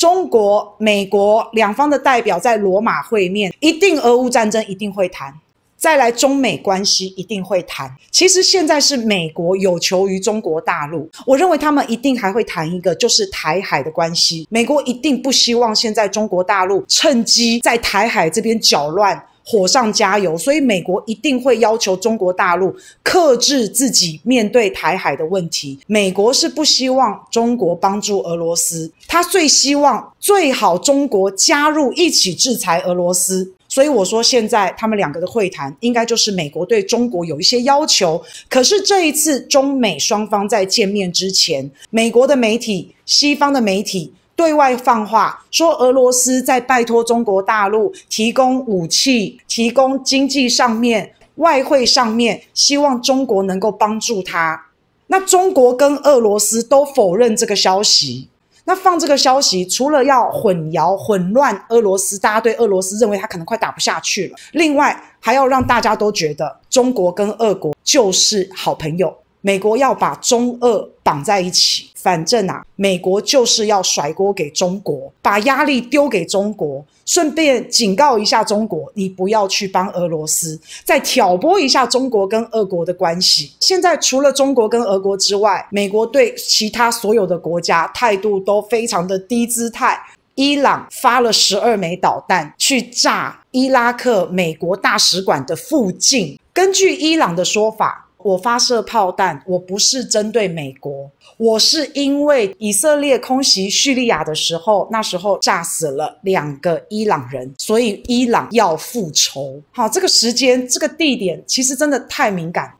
中国、美国两方的代表在罗马会面，一定俄乌战争一定会谈。再来，中美关系一定会谈。其实现在是美国有求于中国大陆，我认为他们一定还会谈一个，就是台海的关系。美国一定不希望现在中国大陆趁机在台海这边搅乱，火上加油。所以美国一定会要求中国大陆克制自己面对台海的问题。美国是不希望中国帮助俄罗斯，他最希望最好中国加入一起制裁俄罗斯。所以我说，现在他们两个的会谈，应该就是美国对中国有一些要求。可是这一次中美双方在见面之前，美国的媒体、西方的媒体对外放话，说俄罗斯在拜托中国大陆提供武器、提供经济上面、外汇上面，希望中国能够帮助他。那中国跟俄罗斯都否认这个消息。那放这个消息，除了要混淆、混乱俄罗斯，大家对俄罗斯认为他可能快打不下去了。另外，还要让大家都觉得中国跟俄国就是好朋友。美国要把中俄绑在一起，反正啊，美国就是要甩锅给中国，把压力丢给中国，顺便警告一下中国，你不要去帮俄罗斯，再挑拨一下中国跟俄国的关系。现在除了中国跟俄国之外，美国对其他所有的国家态度都非常的低姿态。伊朗发了十二枚导弹去炸伊拉克美国大使馆的附近，根据伊朗的说法。我发射炮弹，我不是针对美国，我是因为以色列空袭叙利亚的时候，那时候炸死了两个伊朗人，所以伊朗要复仇。好，这个时间、这个地点其实真的太敏感。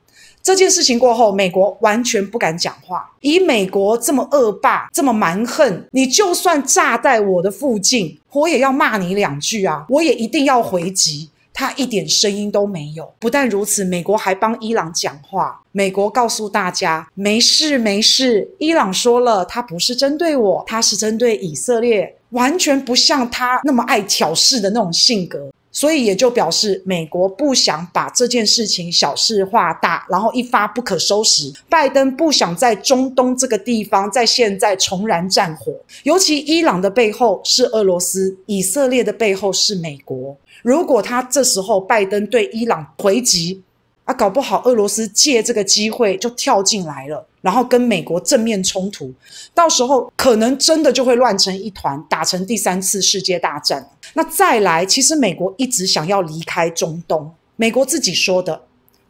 这件事情过后，美国完全不敢讲话。以美国这么恶霸、这么蛮横，你就算炸在我的附近，我也要骂你两句啊，我也一定要回击。他一点声音都没有。不但如此，美国还帮伊朗讲话。美国告诉大家：没事没事。伊朗说了，他不是针对我，他是针对以色列，完全不像他那么爱挑事的那种性格。所以也就表示，美国不想把这件事情小事化大，然后一发不可收拾。拜登不想在中东这个地方在现在重燃战火，尤其伊朗的背后是俄罗斯，以色列的背后是美国。如果他这时候拜登对伊朗回击，啊，搞不好俄罗斯借这个机会就跳进来了，然后跟美国正面冲突，到时候可能真的就会乱成一团，打成第三次世界大战。那再来，其实美国一直想要离开中东，美国自己说的，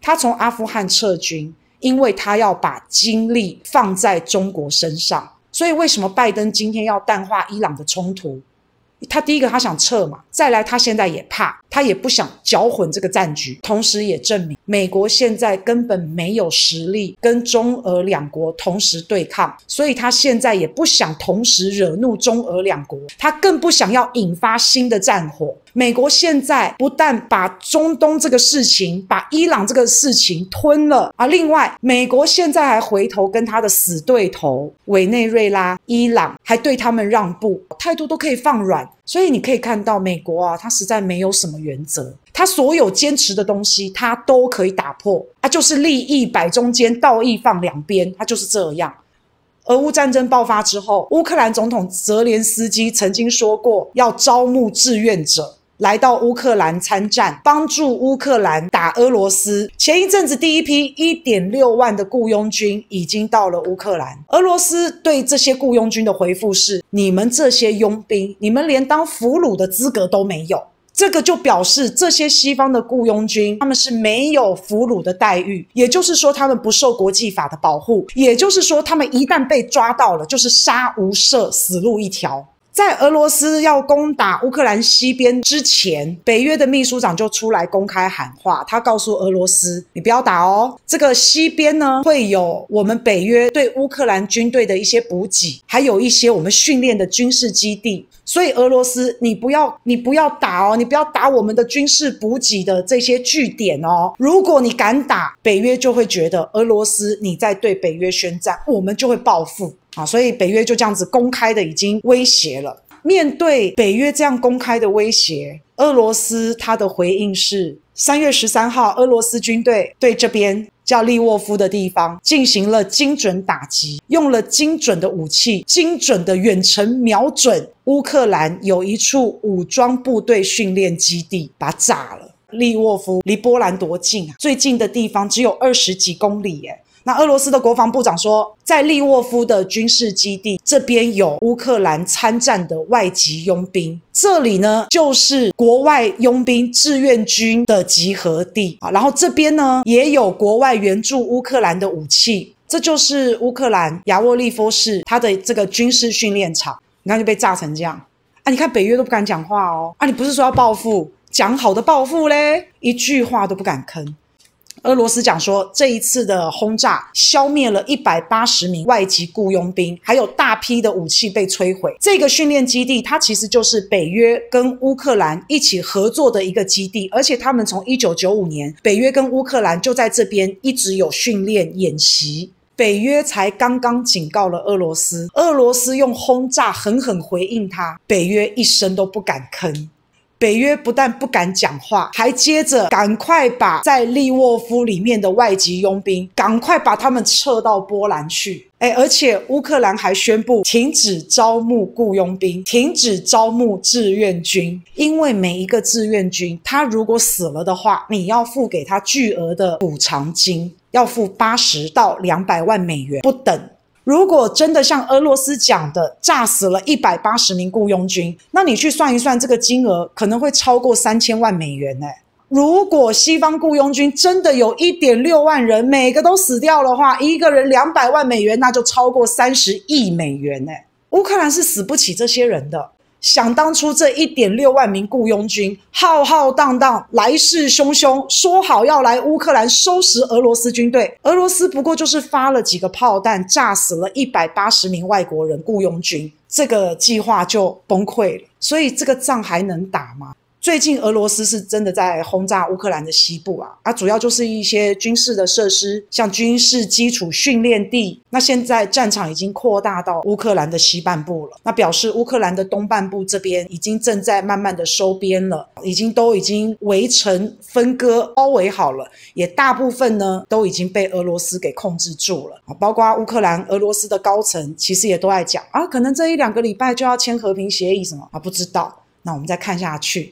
他从阿富汗撤军，因为他要把精力放在中国身上。所以为什么拜登今天要淡化伊朗的冲突？他第一个，他想撤嘛，再来，他现在也怕，他也不想搅混这个战局，同时也证明美国现在根本没有实力跟中俄两国同时对抗，所以他现在也不想同时惹怒中俄两国，他更不想要引发新的战火。美国现在不但把中东这个事情，把伊朗这个事情吞了啊，另外，美国现在还回头跟他的死对头委内瑞拉、伊朗，还对他们让步，态度都可以放软。所以你可以看到，美国啊，它实在没有什么原则，它所有坚持的东西，它都可以打破。它就是利益摆中间，道义放两边，它就是这样。俄乌战争爆发之后，乌克兰总统泽连斯基曾经说过，要招募志愿者。来到乌克兰参战，帮助乌克兰打俄罗斯。前一阵子，第一批一点六万的雇佣军已经到了乌克兰。俄罗斯对这些雇佣军的回复是：你们这些佣兵，你们连当俘虏的资格都没有。这个就表示这些西方的雇佣军，他们是没有俘虏的待遇，也就是说，他们不受国际法的保护，也就是说，他们一旦被抓到了，就是杀无赦，死路一条。在俄罗斯要攻打乌克兰西边之前，北约的秘书长就出来公开喊话，他告诉俄罗斯：“你不要打哦，这个西边呢会有我们北约对乌克兰军队的一些补给，还有一些我们训练的军事基地。所以俄罗斯，你不要你不要打哦，你不要打我们的军事补给的这些据点哦。如果你敢打，北约就会觉得俄罗斯你在对北约宣战，我们就会报复。”所以北约就这样子公开的已经威胁了。面对北约这样公开的威胁，俄罗斯他的回应是：三月十三号，俄罗斯军队对这边叫利沃夫的地方进行了精准打击，用了精准的武器，精准的远程瞄准乌克兰有一处武装部队训练基地，把它炸了。利沃夫离波兰多近啊？最近的地方只有二十几公里耶。那俄罗斯的国防部长说，在利沃夫的军事基地这边有乌克兰参战的外籍佣兵，这里呢就是国外佣兵志愿军的集合地啊。然后这边呢也有国外援助乌克兰的武器，这就是乌克兰亚沃利夫市它的这个军事训练场。你看就被炸成这样啊！你看北约都不敢讲话哦啊！你不是说要报复？讲好的报复嘞，一句话都不敢吭。俄罗斯讲说，这一次的轰炸消灭了一百八十名外籍雇佣兵，还有大批的武器被摧毁。这个训练基地，它其实就是北约跟乌克兰一起合作的一个基地，而且他们从一九九五年，北约跟乌克兰就在这边一直有训练演习。北约才刚刚警告了俄罗斯，俄罗斯用轰炸狠狠回应他，北约一声都不敢吭。北约不但不敢讲话，还接着赶快把在利沃夫里面的外籍佣兵赶快把他们撤到波兰去。诶，而且乌克兰还宣布停止招募雇佣兵，停止招募志愿军，因为每一个志愿军他如果死了的话，你要付给他巨额的补偿金，要付八十到两百万美元不等。如果真的像俄罗斯讲的，炸死了一百八十名雇佣军，那你去算一算，这个金额可能会超过三千万美元呢。如果西方雇佣军真的有一点六万人，每个都死掉的话，一个人两百万美元，那就超过三十亿美元呢。乌克兰是死不起这些人的。想当初，这一点六万名雇佣军浩浩荡荡，来势汹汹，说好要来乌克兰收拾俄罗斯军队。俄罗斯不过就是发了几个炮弹，炸死了一百八十名外国人雇佣军，这个计划就崩溃了。所以这个仗还能打吗？最近俄罗斯是真的在轰炸乌克兰的西部啊，啊，主要就是一些军事的设施，像军事基础训练地。那现在战场已经扩大到乌克兰的西半部了，那表示乌克兰的东半部这边已经正在慢慢的收编了，已经都已经围城分割包围好了，也大部分呢都已经被俄罗斯给控制住了啊，包括乌克兰俄罗斯的高层其实也都在讲啊，可能这一两个礼拜就要签和平协议什么啊，不知道。那我们再看下去。